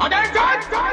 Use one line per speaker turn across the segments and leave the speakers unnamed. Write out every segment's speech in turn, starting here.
understand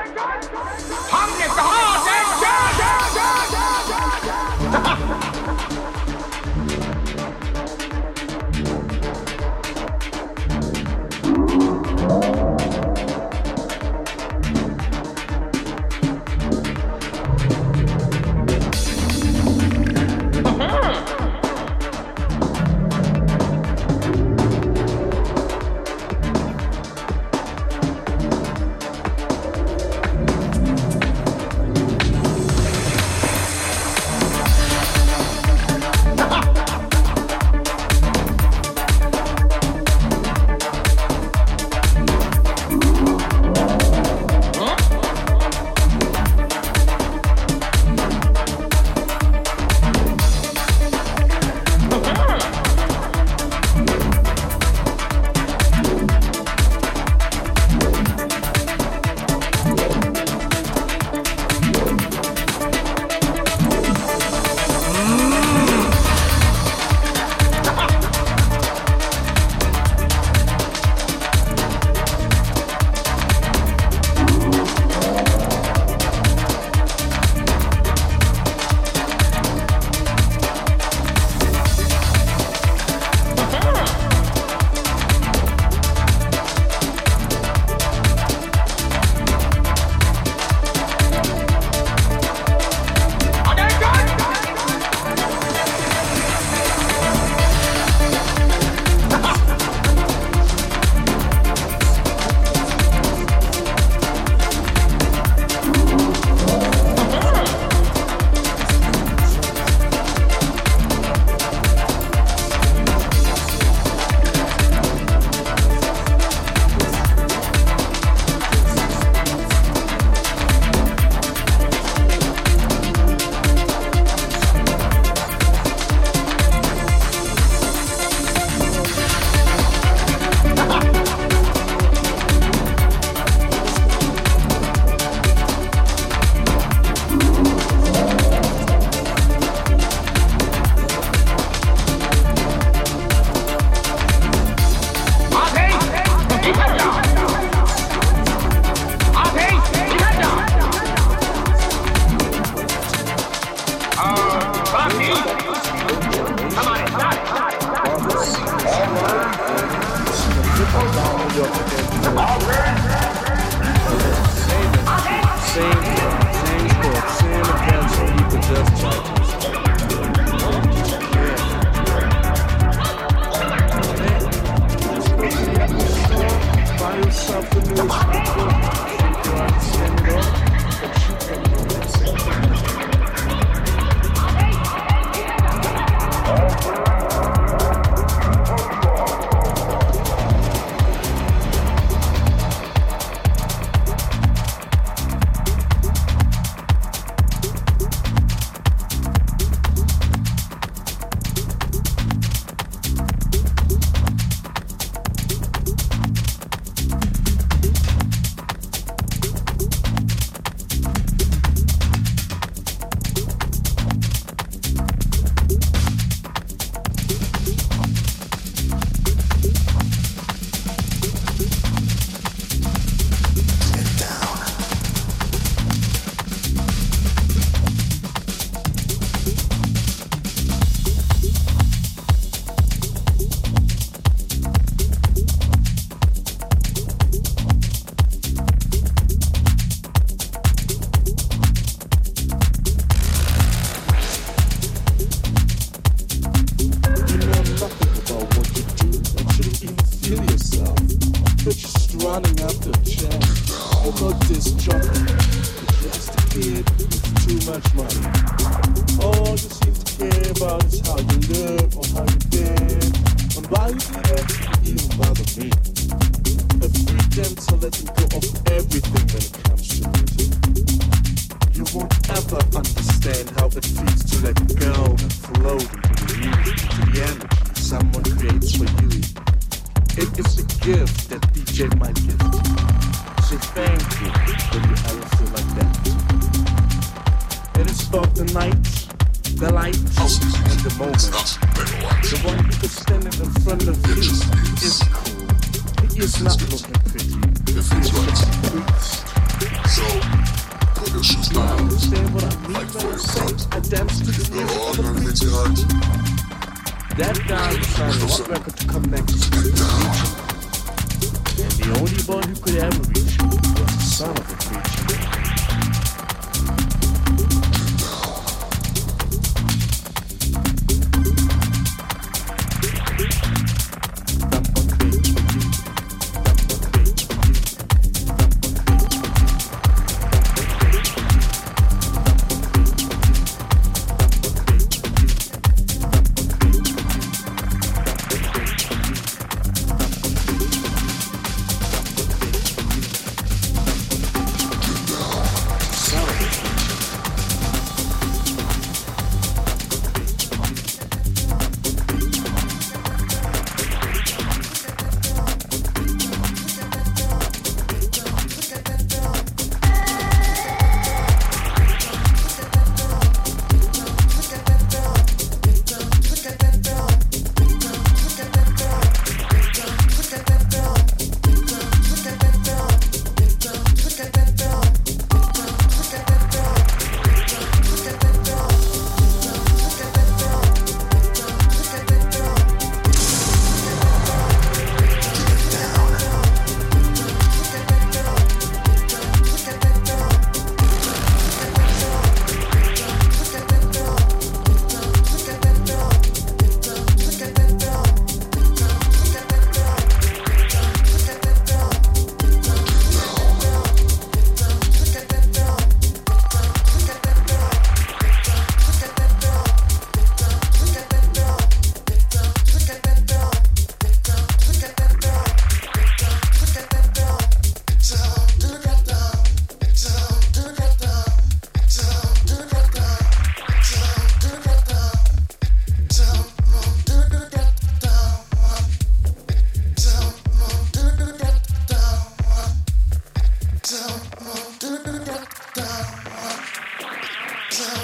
Yeah.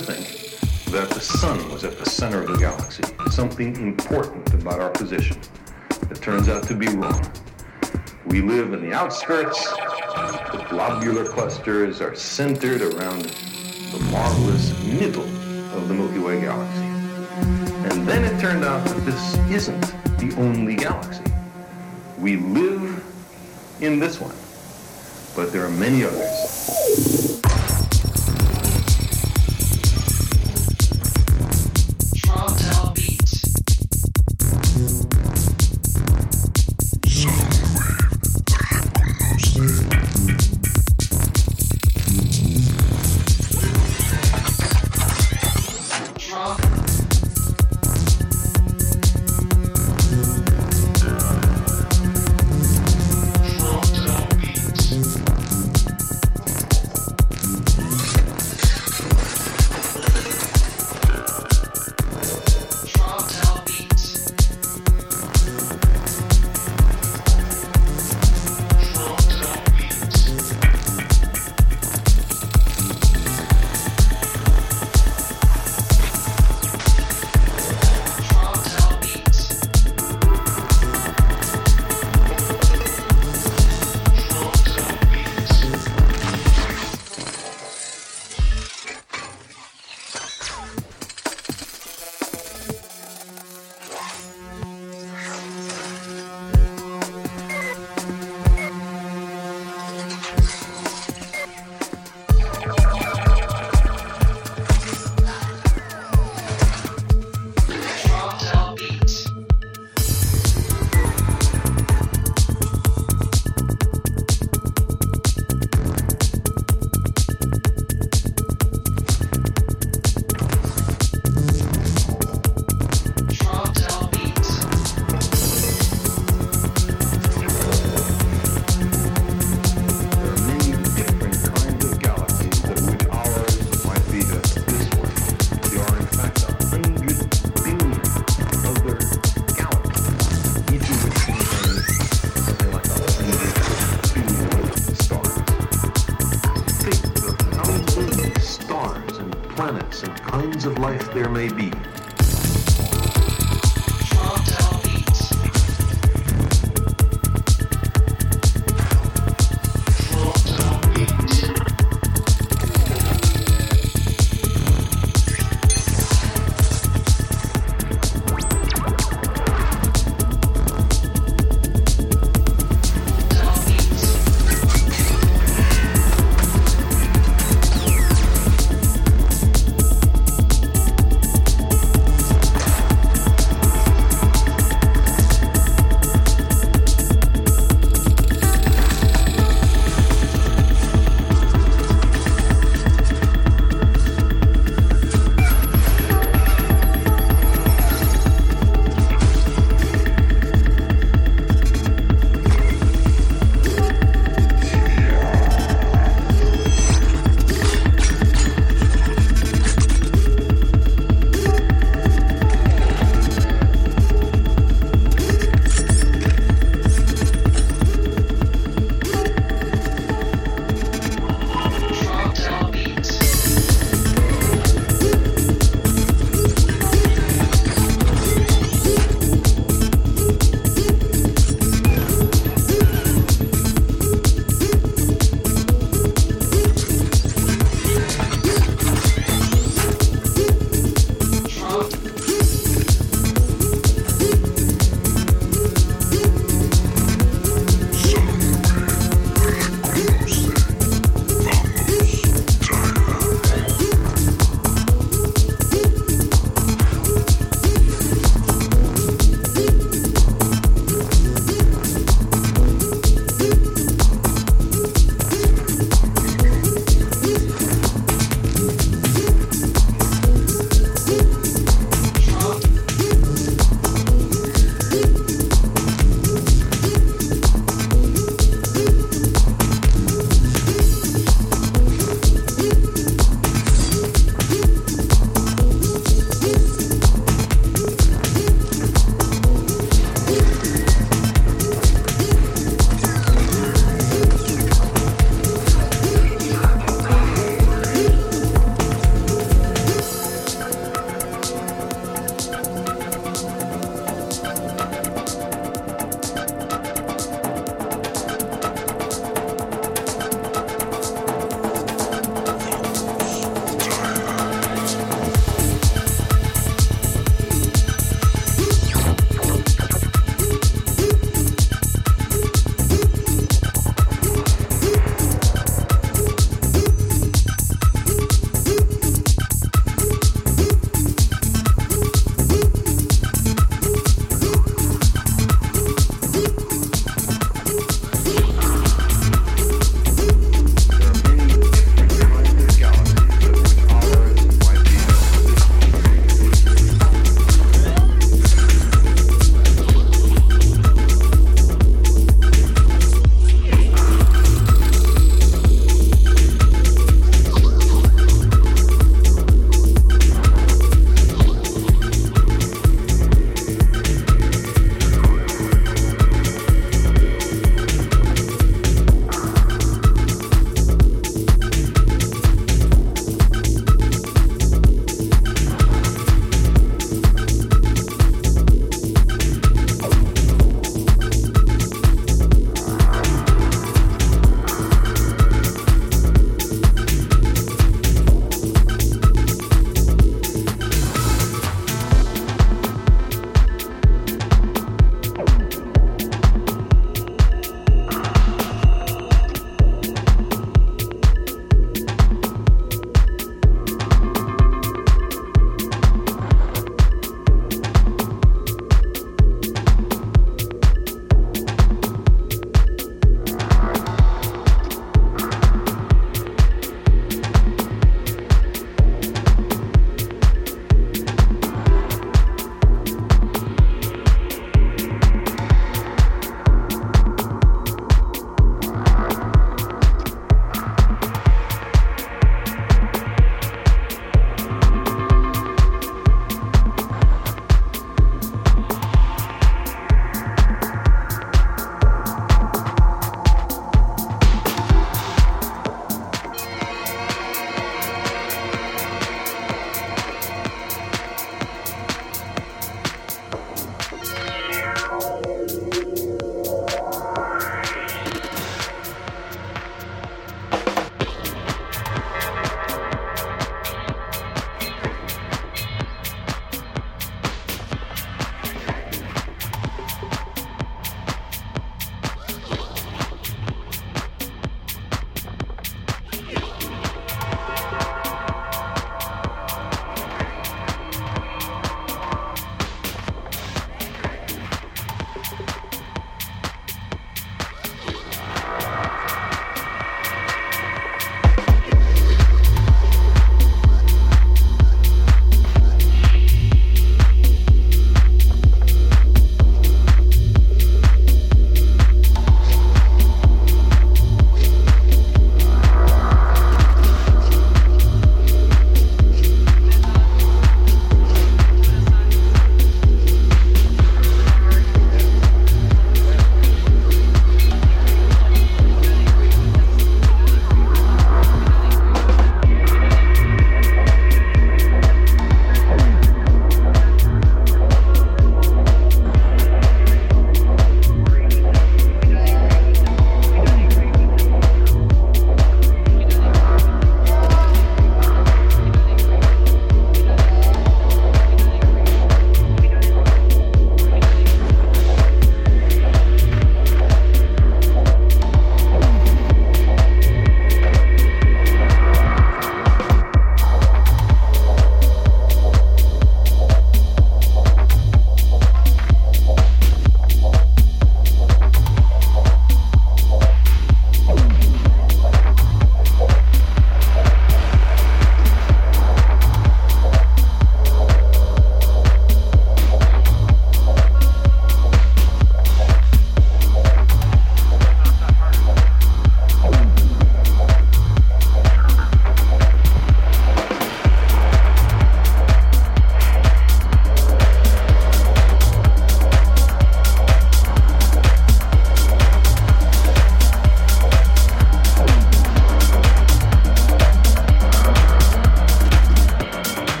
Think that the sun was at the center of the galaxy, something important about our position. It turns out to be wrong. We live in the outskirts. The globular clusters are centered around the marvelous middle of the Milky Way galaxy. And then it turned out that this isn't the only galaxy. We live in this one, but there are many others.